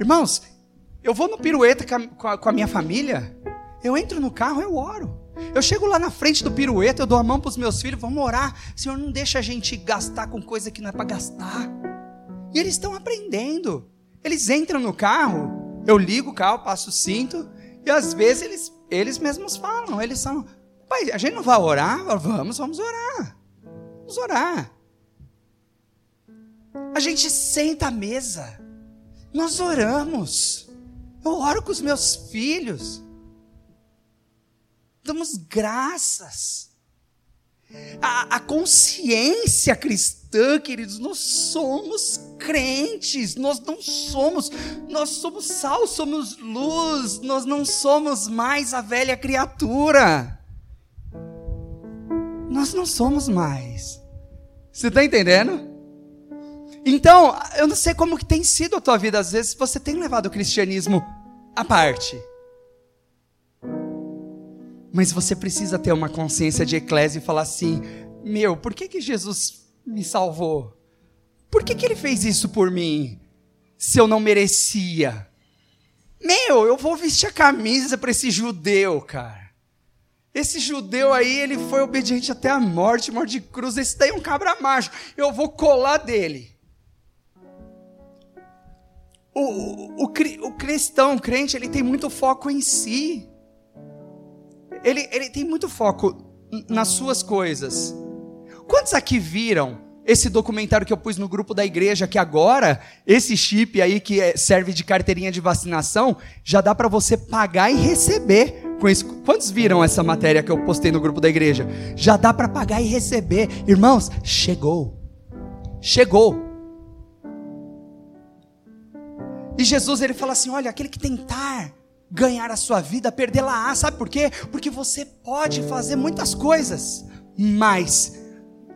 Irmãos, eu vou no pirueta com a, com a minha família, eu entro no carro, eu oro. Eu chego lá na frente do pirueta, eu dou a mão para os meus filhos, vamos orar. Senhor, não deixa a gente gastar com coisa que não é para gastar. E eles estão aprendendo. Eles entram no carro, eu ligo o carro, passo o cinto, e às vezes eles, eles mesmos falam, eles são, pai, a gente não vai orar? Vamos, vamos orar. Vamos orar. A gente senta à mesa, nós oramos. Eu oro com os meus filhos, damos graças. A, a, consciência cristã, queridos, nós somos crentes, nós não somos, nós somos sal, somos luz, nós não somos mais a velha criatura. Nós não somos mais. Você está entendendo? Então, eu não sei como que tem sido a tua vida, às vezes você tem levado o cristianismo à parte. Mas você precisa ter uma consciência de eclésia e falar assim: meu, por que, que Jesus me salvou? Por que, que ele fez isso por mim? Se eu não merecia? Meu, eu vou vestir a camisa para esse judeu, cara. Esse judeu aí, ele foi obediente até a morte, morte de cruz. Esse daí é um cabra macho. Eu vou colar dele. O, o, o, o cristão, o crente, ele tem muito foco em si. Ele, ele tem muito foco nas suas coisas. Quantos aqui viram esse documentário que eu pus no grupo da igreja, que agora, esse chip aí que é, serve de carteirinha de vacinação, já dá para você pagar e receber. Quantos viram essa matéria que eu postei no grupo da igreja? Já dá para pagar e receber. Irmãos, chegou. Chegou. E Jesus ele fala assim: olha, aquele que tentar ganhar a sua vida, perdê-la, sabe por quê? Porque você pode fazer muitas coisas, mas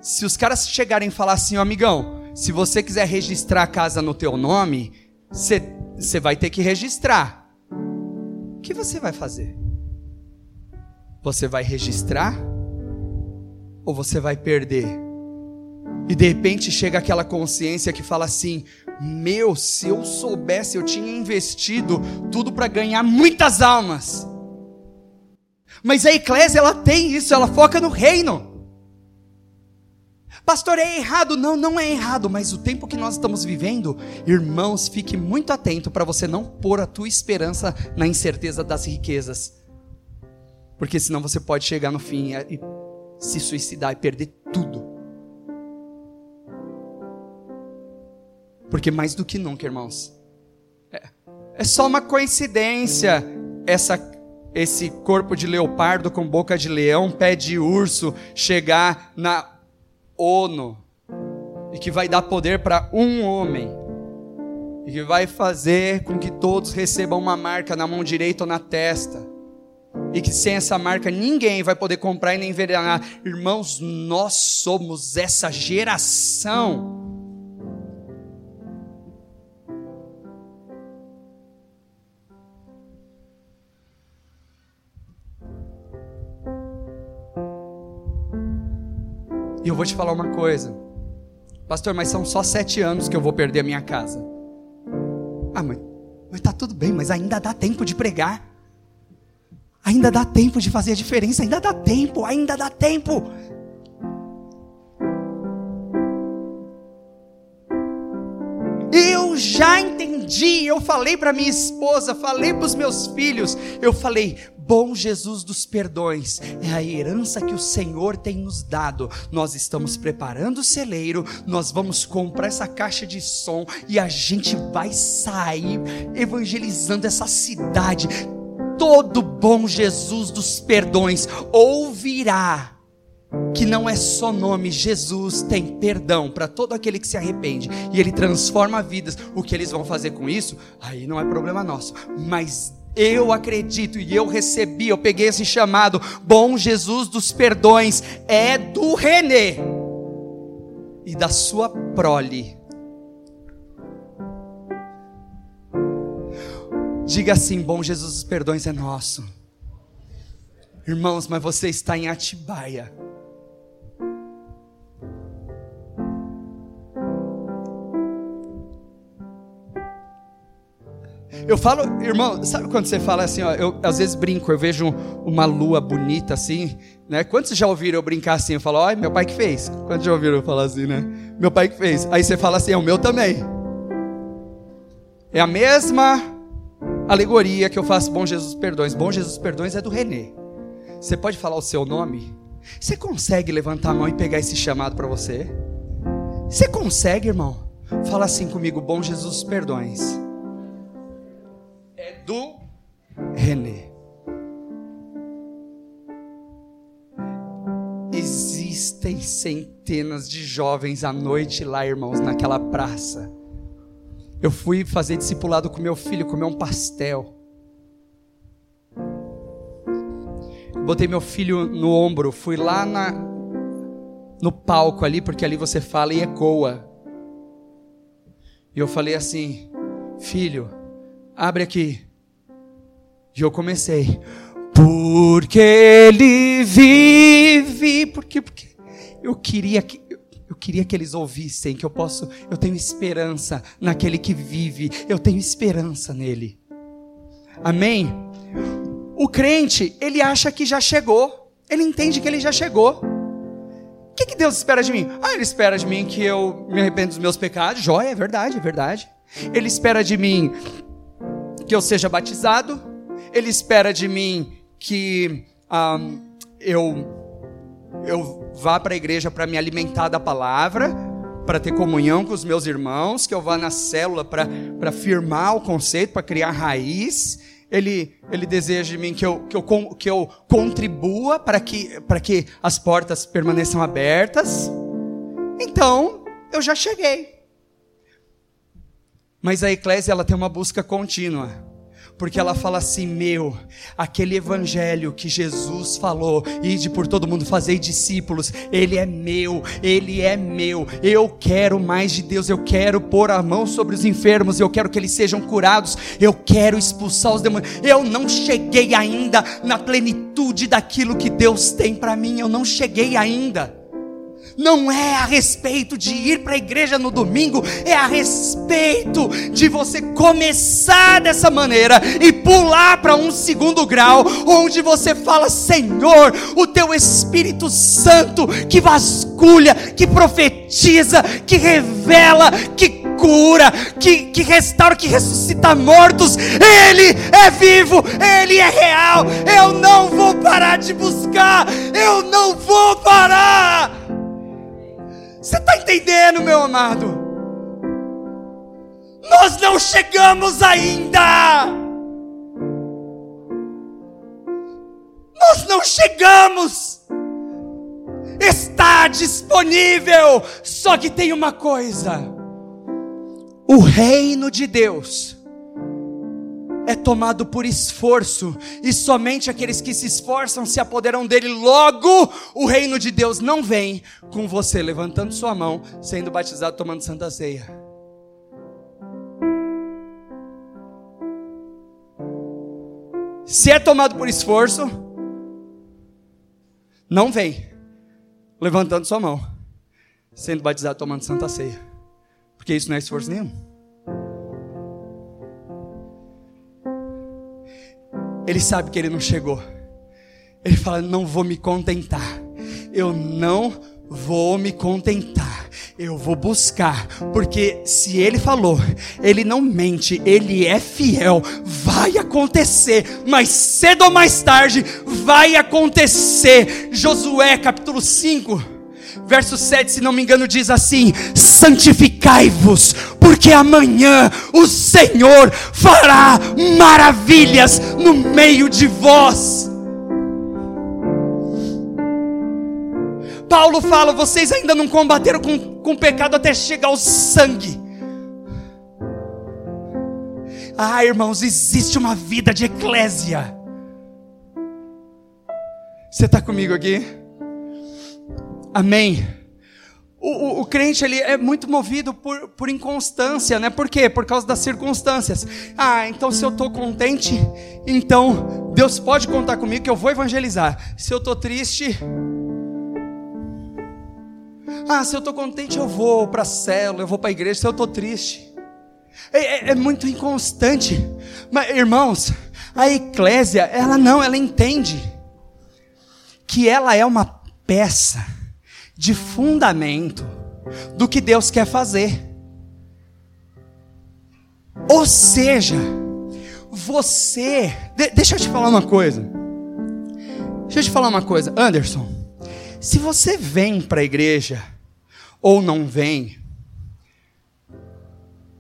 se os caras chegarem e falar assim, oh, amigão, se você quiser registrar a casa no teu nome, você vai ter que registrar. O que você vai fazer? Você vai registrar ou você vai perder? E de repente chega aquela consciência que fala assim: Meu, se eu soubesse, eu tinha investido tudo para ganhar muitas almas. Mas a eclésia, ela tem isso, ela foca no reino. Pastor, é errado? Não, não é errado, mas o tempo que nós estamos vivendo, irmãos, fique muito atento para você não pôr a tua esperança na incerteza das riquezas. Porque senão você pode chegar no fim e se suicidar e perder tudo. Porque mais do que nunca, irmãos, é, é só uma coincidência essa, esse corpo de leopardo com boca de leão, pé de urso, chegar na ONU e que vai dar poder para um homem e que vai fazer com que todos recebam uma marca na mão direita ou na testa. E que sem essa marca ninguém vai poder comprar e nem envenenar. Irmãos, nós somos essa geração E eu vou te falar uma coisa. Pastor, mas são só sete anos que eu vou perder a minha casa. Ah, mas, mas tá tudo bem, mas ainda dá tempo de pregar. Ainda dá tempo de fazer a diferença. Ainda dá tempo, ainda dá tempo. Eu já entendi. Eu falei para minha esposa, falei para os meus filhos, eu falei: bom Jesus dos perdões, é a herança que o Senhor tem nos dado. Nós estamos preparando o celeiro, nós vamos comprar essa caixa de som e a gente vai sair evangelizando essa cidade. Todo bom Jesus dos perdões ouvirá que não é só nome, Jesus tem perdão para todo aquele que se arrepende e ele transforma vidas. O que eles vão fazer com isso, aí não é problema nosso, mas eu acredito e eu recebi, eu peguei esse chamado, bom Jesus dos perdões, é do Renê e da sua prole. Diga assim: bom Jesus dos perdões é nosso. Irmãos, mas você está em Atibaia. Eu falo, irmão, sabe quando você fala assim, ó, eu às vezes brinco, eu vejo uma lua bonita assim, né? Quantos já ouviram eu brincar assim? Eu falo, ó, meu pai que fez. Quantos já ouviram eu falar assim, né? Meu pai que fez. Aí você fala assim, é o meu também. É a mesma alegoria que eu faço, bom Jesus perdões. Bom Jesus perdões é do Renê. Você pode falar o seu nome? Você consegue levantar a mão e pegar esse chamado para você? Você consegue, irmão? Fala assim comigo, bom Jesus perdões do René. Existem centenas de jovens à noite lá, irmãos, naquela praça. Eu fui fazer discipulado com meu filho, comer um pastel. Botei meu filho no ombro, fui lá na, no palco ali, porque ali você fala e ecoa. E eu falei assim: Filho, abre aqui. E eu comecei, porque ele vive, porque, porque eu queria que queria que eles ouvissem que eu posso, eu tenho esperança naquele que vive, eu tenho esperança nele. Amém? O crente, ele acha que já chegou, ele entende que ele já chegou. O que, que Deus espera de mim? Ah, ele espera de mim que eu me arrependo dos meus pecados, joia, é verdade, é verdade. Ele espera de mim que eu seja batizado, ele espera de mim que um, eu, eu vá para a igreja para me alimentar da palavra, para ter comunhão com os meus irmãos, que eu vá na célula para firmar o conceito, para criar raiz. Ele, ele deseja de mim que eu, que eu, que eu contribua para que, para que as portas permaneçam abertas. Então, eu já cheguei. Mas a eclésia ela tem uma busca contínua porque ela fala assim: meu, aquele evangelho que Jesus falou, ide por todo mundo, fazei discípulos, ele é meu, ele é meu, eu quero mais de Deus, eu quero pôr a mão sobre os enfermos, eu quero que eles sejam curados, eu quero expulsar os demônios, eu não cheguei ainda na plenitude daquilo que Deus tem para mim, eu não cheguei ainda não é a respeito de ir para a igreja no domingo, é a respeito de você começar dessa maneira e pular para um segundo grau, onde você fala: Senhor, o teu Espírito Santo que vasculha, que profetiza, que revela, que cura, que, que restaura, que ressuscita mortos, Ele é vivo, Ele é real. Eu não vou parar de buscar, eu não vou parar. Você está entendendo, meu amado? Nós não chegamos ainda. Nós não chegamos. Está disponível. Só que tem uma coisa: o reino de Deus é tomado por esforço, e somente aqueles que se esforçam se apoderam dele. Logo, o reino de Deus não vem com você levantando sua mão, sendo batizado, tomando santa ceia. Se é tomado por esforço, não vem levantando sua mão, sendo batizado, tomando santa ceia, porque isso não é esforço nenhum. Ele sabe que ele não chegou. Ele fala: Não vou me contentar. Eu não vou me contentar. eu vou buscar, porque se ele falou, ele não mente, ele é fiel, vai acontecer, mas cedo ou mais tarde vai acontecer. Josué capítulo 5, verso 7, se não me engano, diz assim: santificai-vos, porque amanhã o Senhor fará maravilhas no meio de vós. Paulo fala: vocês ainda não combateram com, com pecado até chegar ao sangue. Ah, irmãos, existe uma vida de eclésia. Você está comigo aqui? Amém. O, o, o, crente ele é muito movido por, por inconstância, né? Por quê? Por causa das circunstâncias. Ah, então se eu estou contente, então Deus pode contar comigo que eu vou evangelizar. Se eu estou triste, ah, se eu estou contente, eu vou para a célula, eu vou para a igreja. Se eu estou triste, é, é, é, muito inconstante. Mas, irmãos, a eclésia, ela não, ela entende que ela é uma peça de fundamento do que Deus quer fazer. Ou seja, você. De, deixa eu te falar uma coisa. Deixa eu te falar uma coisa, Anderson. Se você vem para a igreja ou não vem.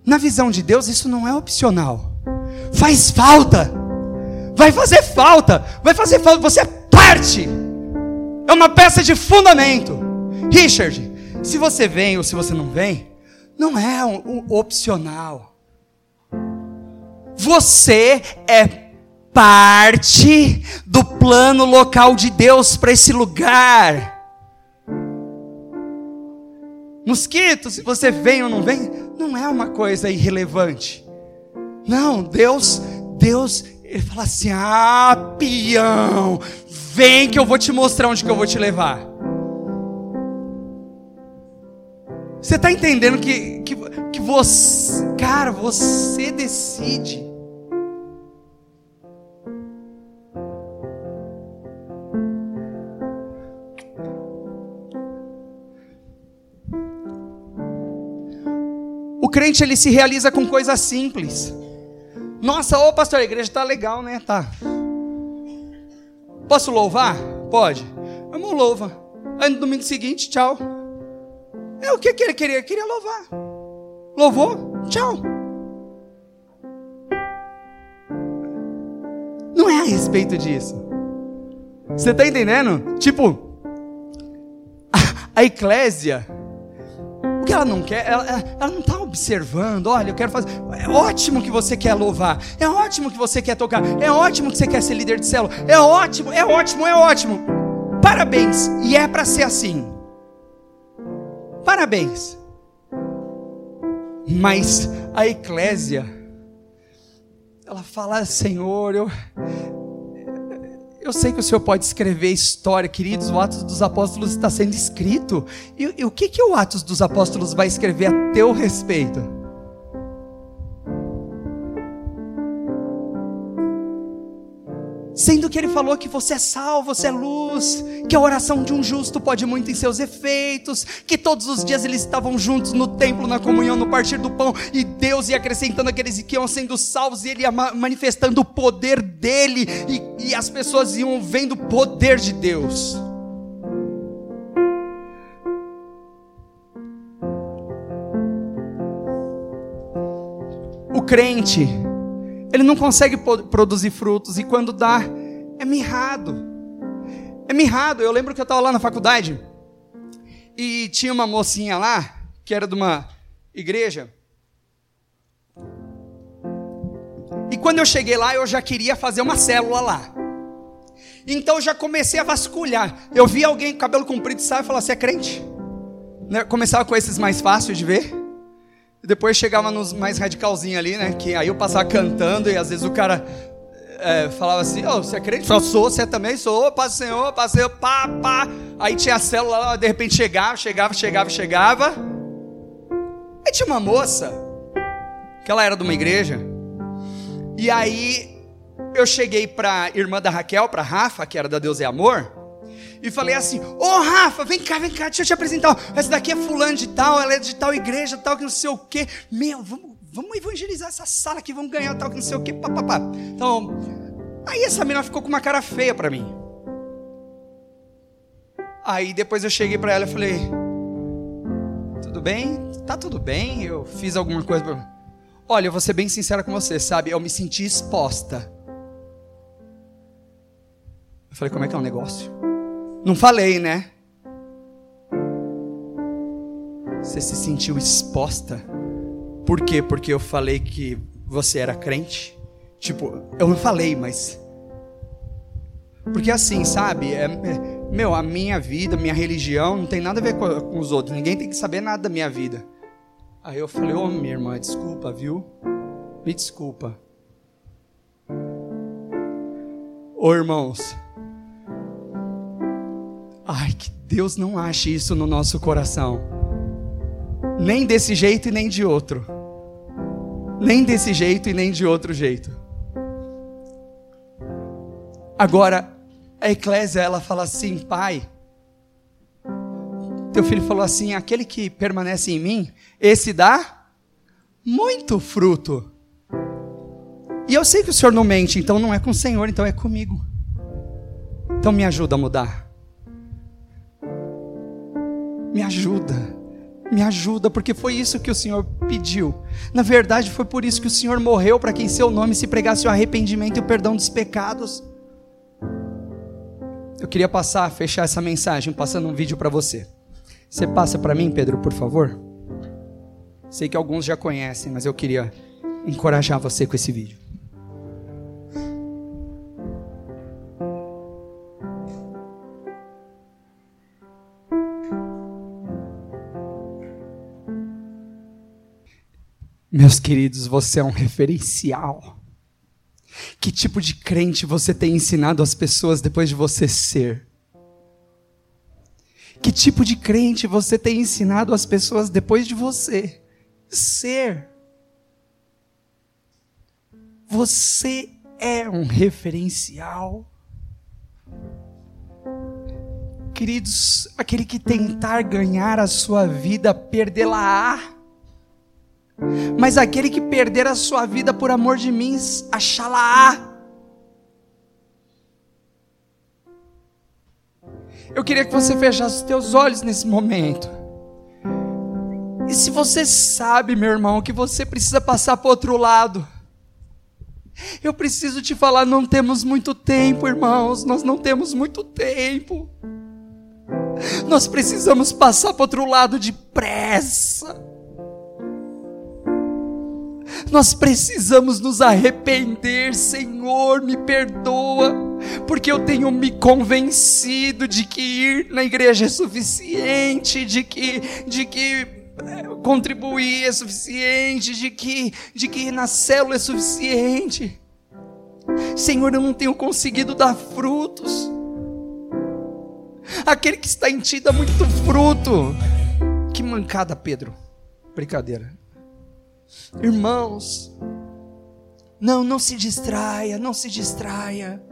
Na visão de Deus, isso não é opcional. Faz falta. Vai fazer falta. Vai fazer falta. Você é parte. É uma peça de fundamento. Richard, se você vem ou se você não vem, não é um, um opcional. Você é parte do plano local de Deus para esse lugar. Mosquito, se você vem ou não vem, não é uma coisa irrelevante. Não, Deus, Deus, ele fala assim: "Ah, peão, vem que eu vou te mostrar onde que eu vou te levar". Você está entendendo que, que, que você, cara, você decide. crente ele se realiza com coisas simples. Nossa, ô pastor, a igreja está legal, né? Tá. Posso louvar? Pode. Vamos louva. Aí no domingo seguinte, tchau. É o que, que ele queria? Ele queria louvar. Louvou? Tchau. Não é a respeito disso. Você está entendendo? Tipo, a, a eclésia que ela não quer, ela, ela não está observando. Olha, eu quero fazer. É ótimo que você quer louvar, é ótimo que você quer tocar, é ótimo que você quer ser líder de célula, é ótimo, é ótimo, é ótimo. Parabéns, e é para ser assim. Parabéns. Mas a eclésia, ela fala, Senhor, eu, eu sei que o Senhor pode escrever história, queridos, o Atos dos Apóstolos está sendo escrito. E, e o que, que o Atos dos Apóstolos vai escrever a teu respeito? Sendo que ele falou que você é sal, você é luz, que a oração de um justo pode muito em seus efeitos, que todos os dias eles estavam juntos no templo, na comunhão, no partir do pão, e Deus ia acrescentando aqueles que iam sendo salvos, e ele ia manifestando o poder dele, e, e as pessoas iam vendo o poder de Deus. O crente, ele não consegue produzir frutos e quando dá, é mirrado. É mirrado. Eu lembro que eu estava lá na faculdade e tinha uma mocinha lá, que era de uma igreja. E quando eu cheguei lá, eu já queria fazer uma célula lá. Então eu já comecei a vasculhar. Eu vi alguém com cabelo comprido, sabe, falar: Você é crente? Né? Começava com esses mais fáceis de ver. Depois chegava nos mais radicalzinhos ali, né? Que aí eu passava cantando e às vezes o cara é, falava assim: oh, você é crente? Eu sou, você também sou, paz Senhor, paz Senhor, pá, pá. Aí tinha a célula lá, de repente chegava, chegava, chegava, chegava. Aí tinha uma moça, que ela era de uma igreja, e aí eu cheguei para irmã da Raquel, para Rafa, que era da Deus é Amor, e falei assim: Ô oh, Rafa, vem cá, vem cá, deixa eu te apresentar. Essa daqui é fulano de tal, ela é de tal igreja, tal, que não sei o quê. Meu, vamos, vamos evangelizar essa sala aqui, vamos ganhar tal, que não sei o quê, papapá. Então, aí essa menina ficou com uma cara feia para mim. Aí depois eu cheguei para ela e falei: Tudo bem? Tá tudo bem? Eu fiz alguma coisa. Pra... Olha, eu vou ser bem sincera com você, sabe? Eu me senti exposta. Eu falei: Como é que é o um negócio? Não falei, né? Você se sentiu exposta? Por quê? Porque eu falei que você era crente? Tipo, eu não falei, mas. Porque assim, sabe? É, é meu, a minha vida, minha religião não tem nada a ver com, com os outros. Ninguém tem que saber nada da minha vida. Aí eu falei, ô oh, minha irmã, desculpa, viu? Me desculpa. Ô oh, irmãos. Ai, que Deus não ache isso no nosso coração. Nem desse jeito e nem de outro. Nem desse jeito e nem de outro jeito. Agora, a Eclésia, ela fala assim: Pai, teu filho falou assim: aquele que permanece em mim, esse dá muito fruto. E eu sei que o Senhor não mente, então não é com o Senhor, então é comigo. Então me ajuda a mudar. Me ajuda. Me ajuda, porque foi isso que o Senhor pediu. Na verdade, foi por isso que o Senhor morreu para que em seu nome se pregasse o arrependimento e o perdão dos pecados. Eu queria passar, fechar essa mensagem passando um vídeo para você. Você passa para mim, Pedro, por favor? Sei que alguns já conhecem, mas eu queria encorajar você com esse vídeo. Meus queridos, você é um referencial. Que tipo de crente você tem ensinado as pessoas depois de você ser? Que tipo de crente você tem ensinado as pessoas depois de você ser? Você é um referencial. Queridos, aquele que tentar ganhar a sua vida, perdê-la-á. Mas aquele que perder a sua vida por amor de mim, achá-la-á. Eu queria que você fechasse os teus olhos nesse momento. E se você sabe, meu irmão, que você precisa passar para outro lado, eu preciso te falar: não temos muito tempo, irmãos, nós não temos muito tempo. Nós precisamos passar para outro lado depressa. Nós precisamos nos arrepender, Senhor, me perdoa, porque eu tenho me convencido de que ir na igreja é suficiente, de que, de que é, contribuir é suficiente, de que, de que na célula é suficiente. Senhor, eu não tenho conseguido dar frutos. Aquele que está em ti dá muito fruto. Que mancada, Pedro. Brincadeira. Irmãos, não, não se distraia, não se distraia.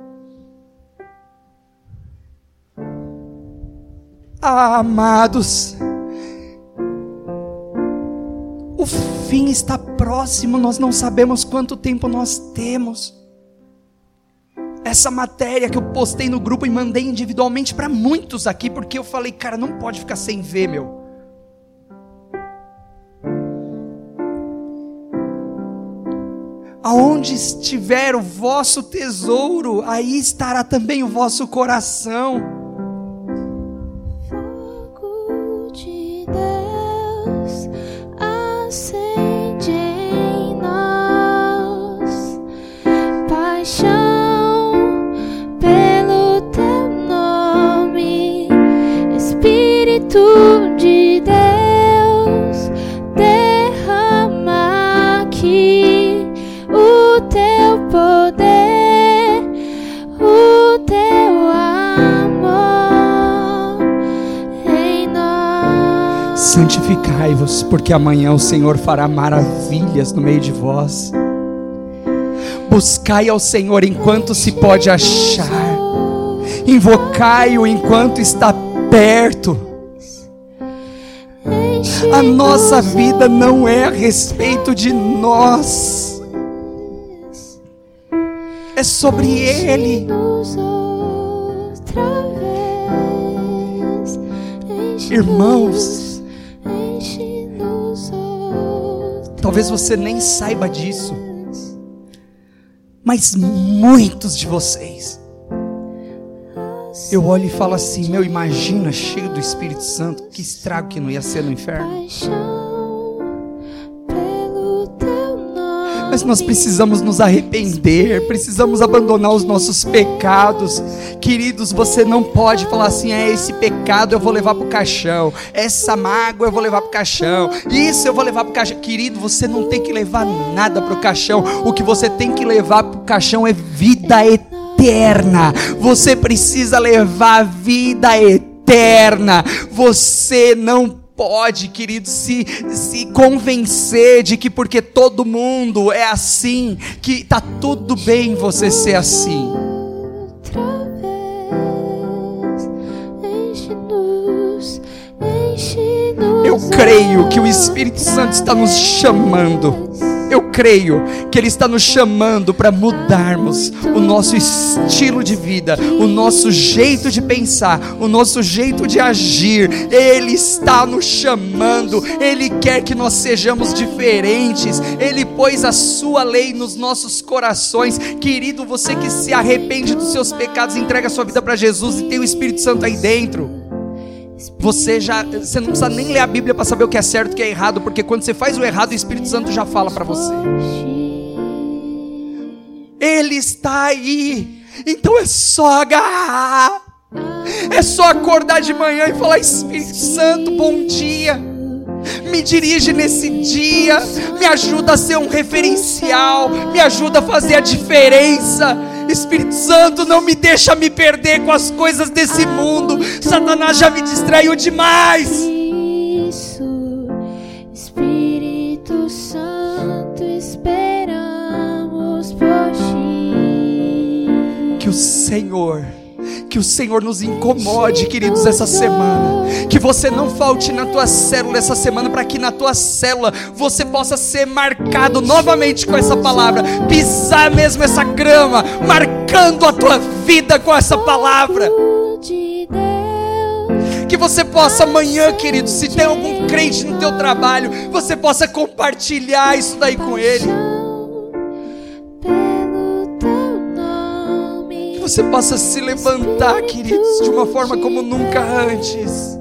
Ah, amados, o fim está próximo, nós não sabemos quanto tempo nós temos. Essa matéria que eu postei no grupo e mandei individualmente para muitos aqui, porque eu falei, cara, não pode ficar sem ver, meu. Aonde estiver o vosso tesouro, aí estará também o vosso coração. Fogo de Deus acende em nós, paixão pelo teu nome, Espírito Santificai-vos, porque amanhã o Senhor fará maravilhas no meio de vós. Buscai ao Senhor enquanto se pode achar Invocai-o enquanto está perto. A nossa vida não é a respeito de nós, é sobre Ele. Irmãos. Talvez você nem saiba disso, mas muitos de vocês. Eu olho e falo assim: Meu, imagina cheio do Espírito Santo, que estrago que não ia ser no inferno. Nós precisamos nos arrepender, precisamos abandonar os nossos pecados. Queridos, você não pode falar assim: é esse pecado eu vou levar para o caixão, essa mágoa eu vou levar para o caixão, isso eu vou levar para o caixão. Querido, você não tem que levar nada para o caixão, o que você tem que levar para o caixão é vida eterna. Você precisa levar vida eterna. Você não pode, querido, se, se convencer de que porque todo mundo é assim, que tá tudo bem você ser assim. Eu creio que o Espírito Santo está nos chamando. Eu creio que Ele está nos chamando para mudarmos o nosso estilo de vida, o nosso jeito de pensar, o nosso jeito de agir. Ele está nos chamando, Ele quer que nós sejamos diferentes. Ele pôs a Sua lei nos nossos corações. Querido, você que se arrepende dos seus pecados, entrega sua vida para Jesus e tem o Espírito Santo aí dentro. Você já, você não precisa nem ler a Bíblia para saber o que é certo e o que é errado, porque quando você faz o errado, o Espírito Santo já fala para você. Ele está aí. Então é só agarrar. É só acordar de manhã e falar: Espírito Santo, bom dia. Me dirige nesse dia, me ajuda a ser um referencial, me ajuda a fazer a diferença. Espírito Santo, não me deixa me perder com as coisas desse mundo. Satanás já me distraiu demais. Isso, Espírito Santo, esperamos por ti. Que o Senhor, que o Senhor nos incomode, queridos, essa semana. Que você não falte na tua célula essa semana, para que na tua célula você possa ser marcado novamente com essa palavra, pisar mesmo essa grama, marcando a tua vida com essa palavra. Que você possa amanhã, querido, se tem algum crente no teu trabalho, você possa compartilhar isso daí com ele. Você possa se levantar, queridos, de uma forma como nunca antes.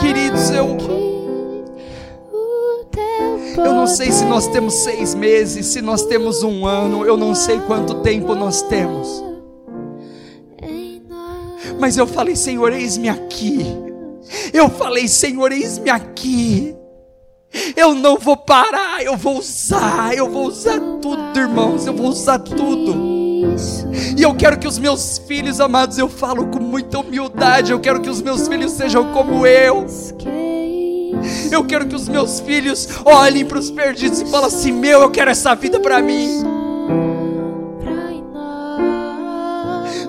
Queridos, eu- Eu não sei se nós temos seis meses, se nós temos um ano, eu não sei quanto tempo nós temos. Mas eu falei, Senhor, eis-me aqui. Eu falei, Senhor, eis-me aqui. Eu não vou parar, eu vou usar, eu vou usar tudo, irmãos, eu vou usar tudo. E eu quero que os meus filhos amados, eu falo com muita humildade, eu quero que os meus filhos sejam como eu. Eu quero que os meus filhos olhem para os perdidos e falem assim: Meu, eu quero essa vida para mim.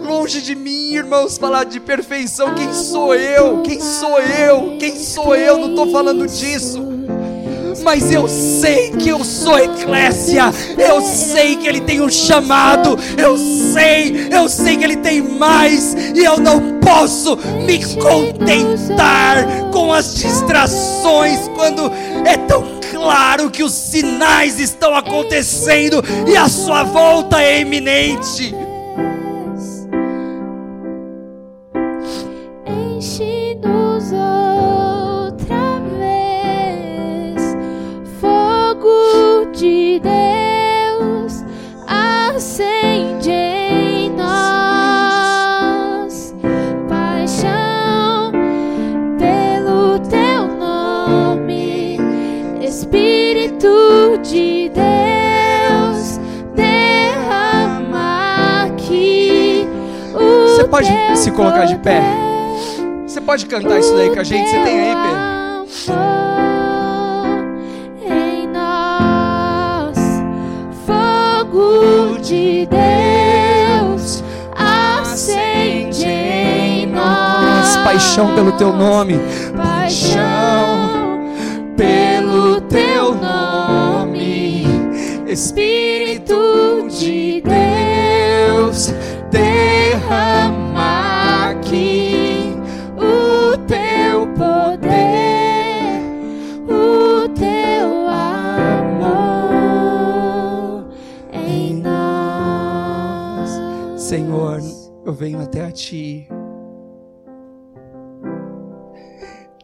Longe de mim, irmãos, falar de perfeição. Quem sou eu? Quem sou eu? Quem sou eu? Não estou falando disso. Mas eu sei que eu sou eclésia. Eu sei que Ele tem um chamado. Eu sei, eu sei que Ele tem mais. E eu não posso me contentar com as distrações quando é tão claro que os sinais estão acontecendo e a sua volta é iminente. pode se colocar de pé? Você pode cantar isso daí com a gente? Você tem aí, Pedro? Em nós, fogo de Deus acende em nós paixão pelo teu nome, paixão pelo teu nome, Espírito de Deus. Venho até a Ti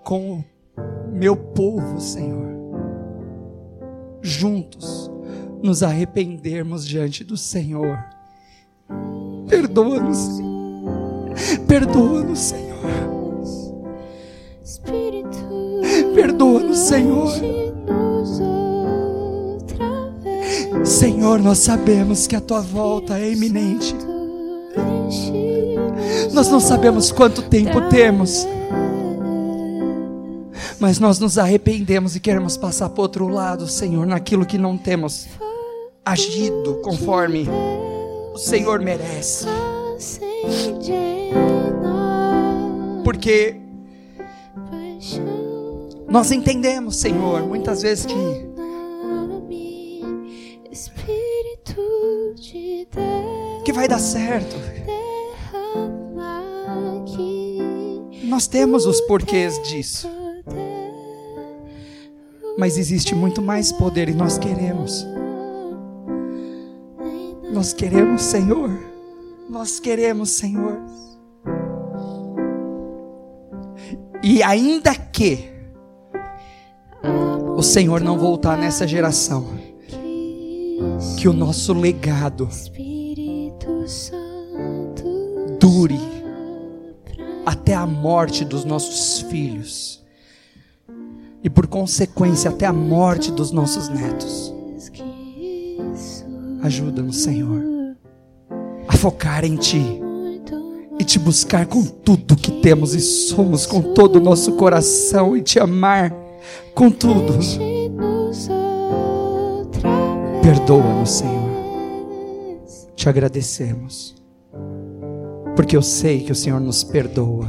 com meu povo, Senhor, juntos nos arrependermos diante do Senhor. Perdoa-nos, perdoa-nos, Senhor. Perdoa-nos, Senhor. Senhor, nós sabemos que a Tua volta é iminente. Nós não sabemos quanto tempo temos, mas nós nos arrependemos e queremos passar para outro lado, Senhor, naquilo que não temos agido conforme o Senhor merece. Porque nós entendemos, Senhor, muitas vezes que que vai dar certo. Nós temos os porquês disso, mas existe muito mais poder e nós queremos. Nós queremos, Senhor. Nós queremos, Senhor. E ainda que o Senhor não voltar nessa geração, que o nosso legado dure até a morte dos nossos filhos. E por consequência, até a morte dos nossos netos. Ajuda-nos, Senhor, a focar em Ti e te buscar com tudo que temos e somos, com todo o nosso coração e te amar com tudo. Perdoa-nos, Senhor. Te agradecemos, porque eu sei que o Senhor nos perdoa.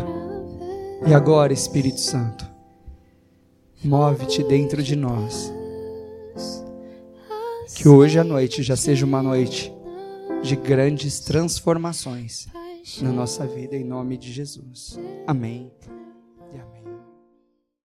E agora, Espírito Santo, move-te dentro de nós. Que hoje à noite já seja uma noite de grandes transformações na nossa vida, em nome de Jesus. Amém.